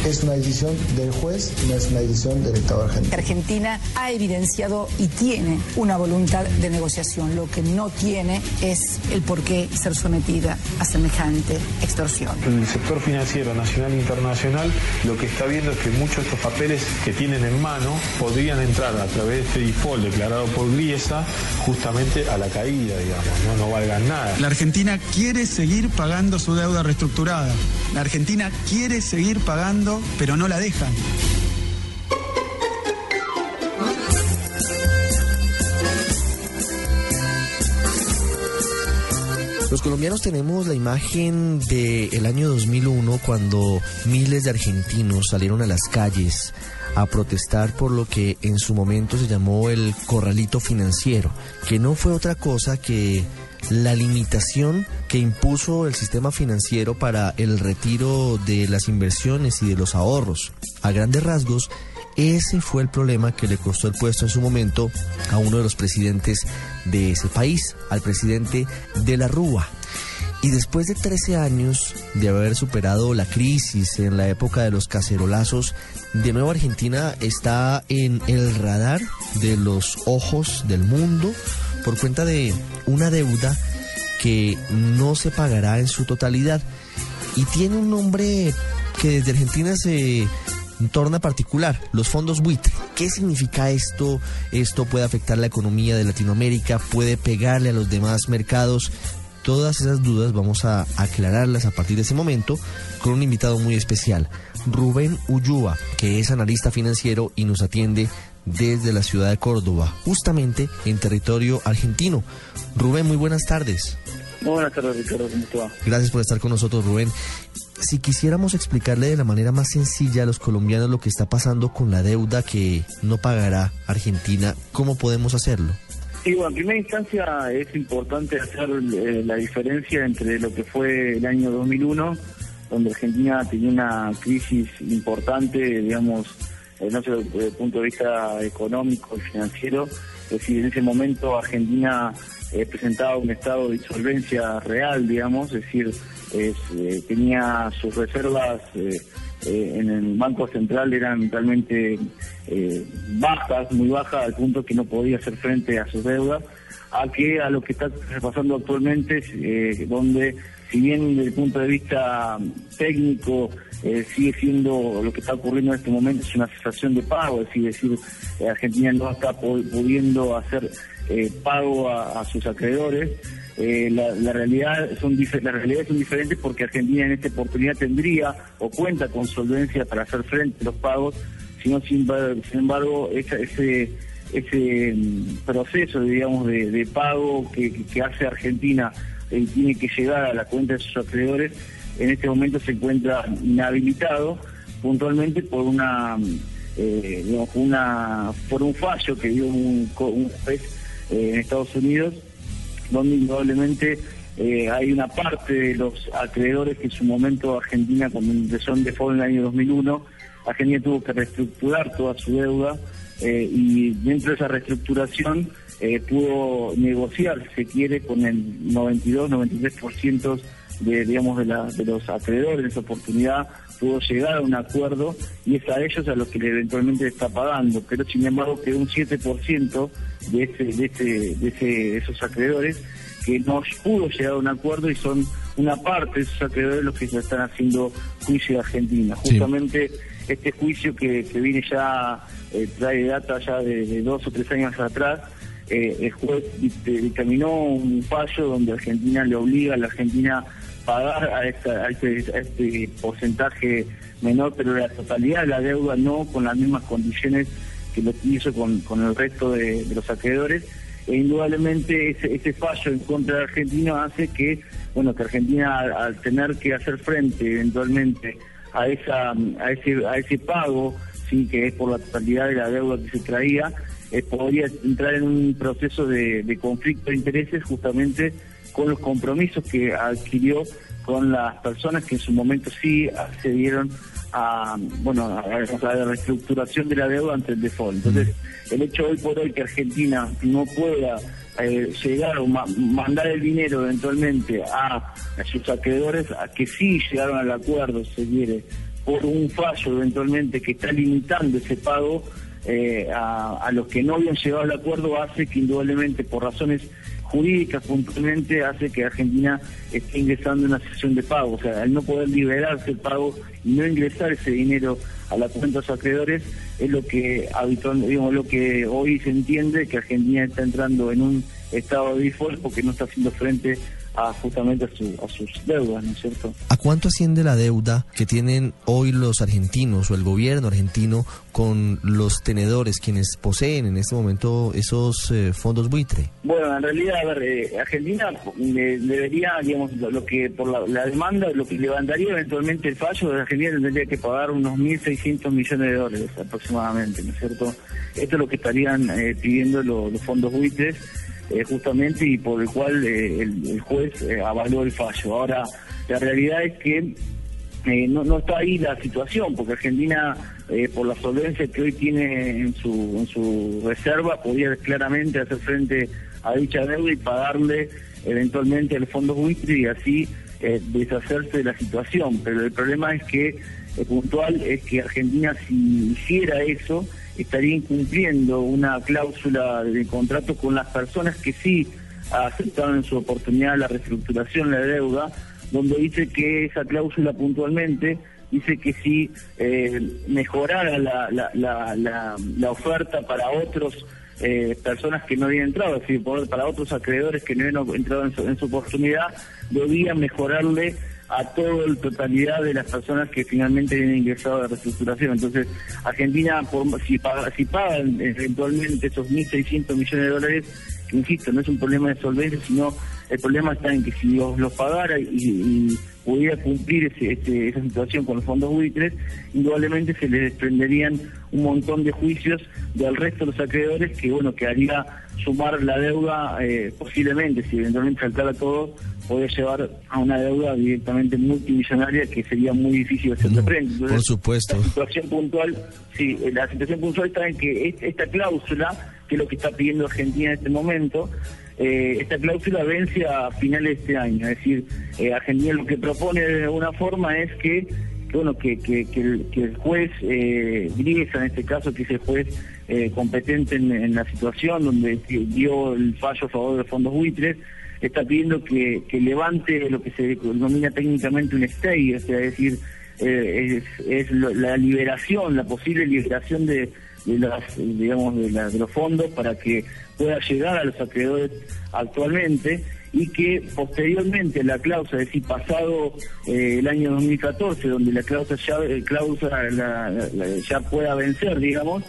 es una decisión del juez, no es una decisión del Estado argentino. Argentina ha evidenciado y tiene una voluntad de negociación, lo que no tiene es el por qué ser sometida a semejante extorsión. El sector financiero nacional e internacional lo que está viendo es que muchos de estos papeles que tienen en mano podrían entrar a través de este default declarado por Griesa justamente a la caída, digamos, no, no valgan nada. La Argentina quiere seguir pagando su deuda reestructurada. La Argentina quiere seguir pagando, pero no la dejan. Los colombianos tenemos la imagen del año 2001 cuando miles de argentinos salieron a las calles a protestar por lo que en su momento se llamó el corralito financiero, que no fue otra cosa que la limitación que impuso el sistema financiero para el retiro de las inversiones y de los ahorros. A grandes rasgos, ese fue el problema que le costó el puesto en su momento a uno de los presidentes de ese país, al presidente de la Rúa. Y después de 13 años de haber superado la crisis en la época de los cacerolazos, de nuevo Argentina está en el radar de los ojos del mundo por cuenta de una deuda que no se pagará en su totalidad y tiene un nombre que desde Argentina se torna particular, los fondos buitre. ¿Qué significa esto? Esto puede afectar la economía de Latinoamérica, puede pegarle a los demás mercados. Todas esas dudas vamos a aclararlas a partir de ese momento con un invitado muy especial, Rubén Ullúa, que es analista financiero y nos atiende desde la ciudad de Córdoba, justamente en territorio argentino. Rubén, muy buenas tardes. Muy buenas tardes, Ricardo. ¿Cómo te va? Gracias por estar con nosotros, Rubén. Si quisiéramos explicarle de la manera más sencilla a los colombianos lo que está pasando con la deuda que no pagará Argentina, ¿cómo podemos hacerlo? Sí, bueno, en primera instancia es importante hacer eh, la diferencia entre lo que fue el año 2001, donde Argentina tenía una crisis importante, digamos, no sé, desde el punto de vista económico y financiero. Es decir, en ese momento Argentina eh, presentaba un estado de insolvencia real, digamos, es decir, eh, tenía sus reservas eh, eh, en el Banco Central eran realmente eh, bajas, muy bajas, al punto que no podía hacer frente a sus deudas, a que a lo que está pasando actualmente, eh, donde si bien desde el punto de vista técnico eh, sigue siendo lo que está ocurriendo en este momento es una cesación de pago, es decir, eh, Argentina no está pu- pudiendo hacer eh, pago a, sus acreedores. Eh, la, realidad son las realidades son diferentes porque Argentina en esta oportunidad tendría o cuenta con solvencia para hacer frente a los pagos, sino sin, embargo- ese ese mm, proceso digamos de, pago que hace Argentina y tiene que llegar a la cuenta de sus acreedores en este momento se encuentra inhabilitado puntualmente por una, eh, por un fallo que dio un, un juez eh, en Estados Unidos, donde indudablemente eh, hay una parte de los acreedores que en su momento Argentina, cuando ingresó en default en el año 2001, Argentina tuvo que reestructurar toda su deuda y dentro de esa reestructuración pudo negociar, si se quiere, con el 92-93% de, digamos, de, la, de los acreedores en esa oportunidad pudo llegar a un acuerdo y es a ellos a los que eventualmente le está pagando, pero sin embargo quedó un 7% de, ese, de, ese, de, ese, de esos acreedores que no pudo llegar a un acuerdo y son una parte de esos acreedores los que se están haciendo juicio de Argentina. Justamente este juicio que, que viene ya, eh, trae data ya de, dos o tres años atrás, eh, el juez dictaminó un fallo donde Argentina le obliga a la Argentina pagar a, esta, este, este, porcentaje menor, pero la totalidad de la deuda no con las mismas condiciones que lo hizo con, con el resto de, los acreedores. E indudablemente ese, ese, fallo en contra de Argentina hace que, bueno, que Argentina al, tener que hacer frente eventualmente a esa a ese a ese pago, sí, que es por la totalidad de la deuda que se traía, eh, podría entrar en un proceso de, de conflicto de intereses justamente con los compromisos que adquirió con las personas que en su momento sí accedieron a bueno a, la reestructuración de la deuda ante el default. Entonces, el hecho hoy por hoy que Argentina no pueda eh, llegar o mandar el dinero eventualmente a, sus acreedores, a que sí llegaron al acuerdo, se quiere, por un fallo eventualmente que está limitando ese pago eh, a, a los que no habían llegado al acuerdo, hace que indudablemente por razones jurídica puntualmente hace que Argentina esté ingresando en una sesión de pago. O sea, al no poder liberarse el pago y no ingresar ese dinero a la cuenta de los acreedores, es lo que habitualmente, digamos, lo que hoy se entiende que Argentina está entrando en un estado de default porque no está haciendo frente justamente a, sus deudas, ¿no es cierto? ¿A cuánto asciende la deuda que tienen hoy los argentinos o el gobierno argentino con los tenedores, quienes poseen en este momento esos eh, fondos buitre? Bueno, en realidad, a ver, eh, Argentina debería, digamos, lo, que por la, demanda, lo que levantaría eventualmente el fallo Argentina tendría que pagar unos 1.600 millones de dólares aproximadamente, ¿no es cierto? Esto es lo que estarían eh, pidiendo los fondos buitres eh, justamente y por el cual eh, el, juez eh, avaló el fallo. Ahora, la realidad es que no, está ahí la situación, porque Argentina, por la solvencia que hoy tiene en su, en su reserva, podría claramente hacer frente a dicha deuda y pagarle eventualmente el fondo buitre y así deshacerse de la situación. Pero el problema es que, puntual, es que Argentina si hiciera eso, estaría incumpliendo una cláusula de contrato con las personas que sí aceptaron en su oportunidad la reestructuración de la deuda, donde dice que esa cláusula puntualmente dice que si eh, mejorara la, la, la, la, oferta para otros eh, personas que no habían entrado, es decir, para otros acreedores que no habían entrado en su, en su oportunidad, debía mejorarle a toda la totalidad de las personas que finalmente vienen ingresado a la reestructuración. Entonces, Argentina, si, paga, si pagan eventualmente esos 1.600 millones de dólares, insisto, no es un problema de solvencia, sino el problema está en que si los, pagara y, pudiera cumplir esa situación con los fondos buitres, indudablemente se le desprenderían un montón de juicios del resto de los acreedores que, bueno, que haría sumar la deuda eh, posiblemente, si eventualmente saltara todo, puede llevar a una deuda directamente multimillonaria que sería muy difícil hacer de frente. por supuesto. La situación puntual, sí, la situación puntual está en que esta cláusula, que es lo que está pidiendo Argentina en este momento, eh, esta cláusula vence a finales de este año. Es decir, eh, Argentina lo que propone de alguna forma es que bueno que, que, el, juez eh, en este caso, que es el juez eh, competente en, la situación donde dio el fallo a favor de los fondos buitres, está pidiendo que, levante lo que se denomina técnicamente un stay, es decir, eh, es, la liberación, la posible liberación de, las, digamos, de, los fondos para que pueda llegar a los acreedores actualmente y que posteriormente la cláusula, es decir, pasado eh, el año 2014, donde la cláusula ya, eh, cláusula ya pueda vencer, digamos,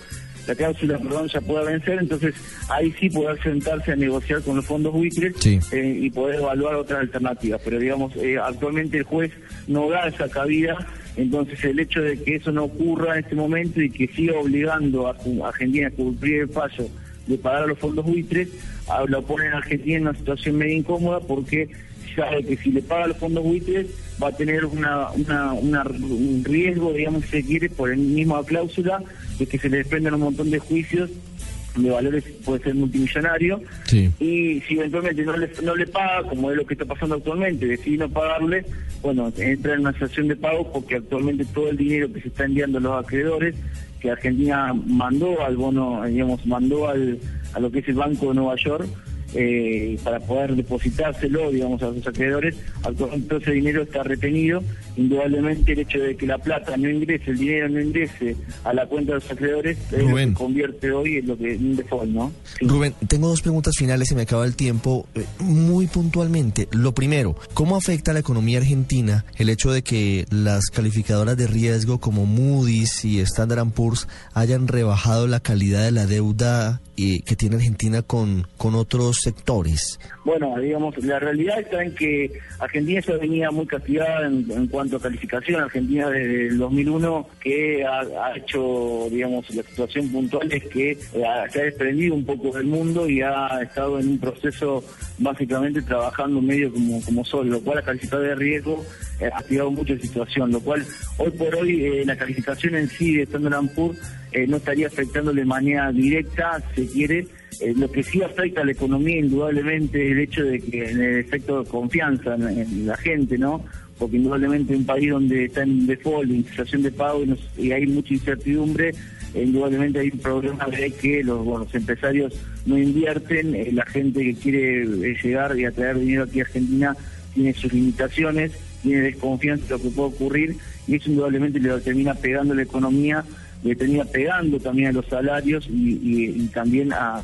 la cláusula, perdón, ya pueda vencer, entonces ahí sí poder sentarse a negociar con los fondos buitres eh, y poder evaluar otras alternativas. Pero digamos, eh, actualmente el juez no da esa cabida Entonces el hecho de que eso no ocurra en este momento y que siga obligando a, Argentina a cumplir el fallo de pagar a los fondos buitres, lo pone a Argentina en una situación medio incómoda porque sabe que si le paga los fondos buitres va a tener una, un riesgo, digamos, si se quiere, por el mismo cláusula de que se le desprendan un montón de juicios de valores puede ser multimillonario. Y si eventualmente no le, no le paga, como es lo que está pasando actualmente, decide no pagarle, bueno, entra en una situación de pago porque actualmente todo el dinero que se está enviando a los acreedores, que Argentina mandó al bono, digamos, mandó al, a lo que es el Banco de Nueva York, eh, para poder depositárselo, digamos, a los acreedores. Actualmente ese dinero está retenido. Indudablemente el hecho de que la plata no ingrese, el dinero no ingrese a la cuenta de los acreedores, se convierte hoy en lo que un default, ¿no? Rubén, tengo dos preguntas finales, se me acaba el tiempo. Eh, muy puntualmente, lo primero, ¿cómo afecta a la economía argentina el hecho de que las calificadoras de riesgo como Moody's y Standard Poor's hayan rebajado la calidad de la deuda que tiene Argentina con, con otros sectores? Bueno, digamos, la realidad está en que Argentina ya venía muy castigada en, cuanto a calificación. Argentina desde el 2001 que ha, hecho, digamos, la situación puntual es que eh, se ha desprendido un poco del mundo y ha estado en un proceso básicamente trabajando medio como, como solo, lo cual la calificación de riesgo eh, ha activado mucho la situación, lo cual hoy por hoy eh, la calificación en sí de Standard Poor's eh, no estaría afectando de manera directa, se quiere. Eh, lo que sí afecta a la economía indudablemente es el hecho de que en el efecto de confianza en, la gente, ¿no? Porque indudablemente un país donde está en default, situación de pago y, hay mucha incertidumbre, eh, indudablemente hay un problema de que los, empresarios no invierten, la gente que quiere llegar y atraer dinero aquí a Argentina tiene sus limitaciones, tiene desconfianza de lo que puede ocurrir y eso indudablemente le termina pegando la economía le tenía pegando también a los salarios y, también a,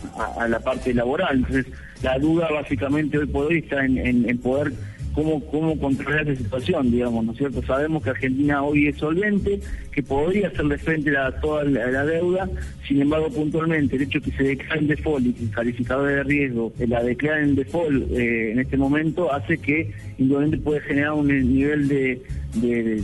la parte laboral. Entonces, la duda básicamente hoy por hoy está en, poder cómo, cómo controlar esa situación, digamos, ¿no es cierto? Sabemos que Argentina hoy es solvente, que podría hacerle frente a toda la, deuda, sin embargo, puntualmente, el hecho de que se declare en default y que el calificador de riesgo la declare en default eh, en este momento hace que indudablemente puede generar un nivel de de,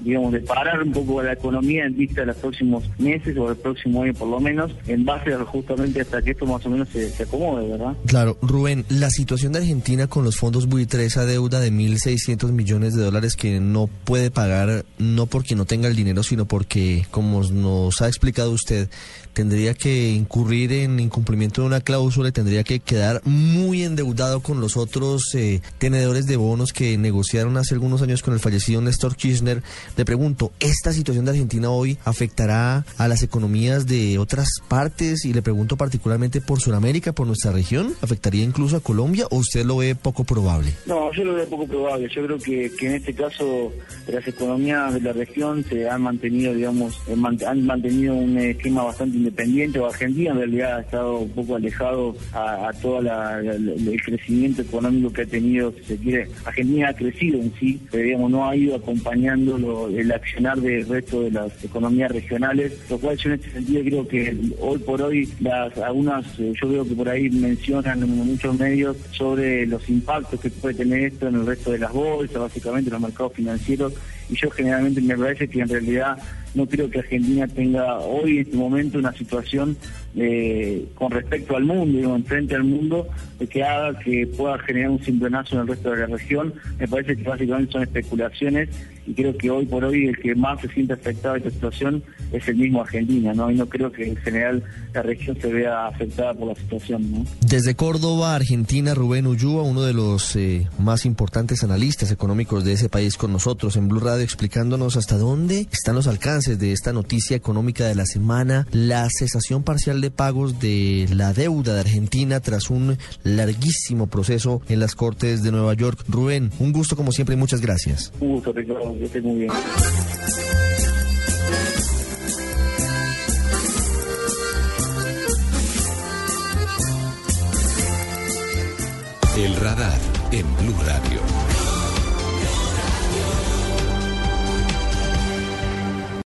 digamos, de parar un poco la economía en vista de los próximos meses o el próximo año por lo menos, en base justamente hasta que esto más o menos se, acomode, ¿verdad? Claro, Rubén, la situación de Argentina con los fondos buitres, esa deuda de 1.600 millones de dólares que no puede pagar, no porque no tenga el dinero, sino porque, como nos ha explicado usted, tendría que incurrir en incumplimiento de una cláusula y tendría que quedar muy endeudado con los otros eh, tenedores de bonos que negociaron hace algunos años con el fallecido Néstor Kirchner. Le pregunto, ¿esta situación de Argentina hoy afectará a las economías de otras partes? Y le pregunto particularmente por Sudamérica, por nuestra región. ¿Afectaría incluso a Colombia o usted lo ve poco probable? No, yo lo veo poco probable. Yo creo que, que en este caso las economías de la región se han mantenido, digamos, han mantenido un esquema bastante independiente o Argentina en realidad ha estado un poco alejado a, todo el crecimiento económico que ha tenido, si se quiere. Argentina ha crecido en sí, pero digamos, no ha ido acompañando el accionar del resto de las economías regionales, lo cual yo en este sentido creo que hoy por hoy las algunas, eh, yo veo que por ahí mencionan en muchos medios sobre los impactos que puede tener esto en el resto de las bolsas, básicamente en los mercados financieros, y yo generalmente me parece que en realidad no creo que Argentina tenga hoy en este momento una situación eh, con respecto al mundo, digo, frente al mundo, que haga que pueda generar un cimbronazo en el resto de la región. Me parece que básicamente son especulaciones y creo que hoy por hoy el que más se siente afectado de esta situación es el mismo Argentina, ¿no? Y no creo que en general la región se vea afectada por la situación, ¿no? Desde Córdoba, Argentina, Rubén Ullúa, uno de los eh, más importantes analistas económicos de ese país con nosotros en Blue Radio, explicándonos hasta dónde están los alcances de esta noticia económica de la semana, la cesación parcial de pagos de la deuda de Argentina tras un larguísimo proceso en las Cortes de Nueva York. Rubén, un gusto como siempre y muchas gracias. Un gusto, Ricardo, muy bien. El radar en Blue Radio.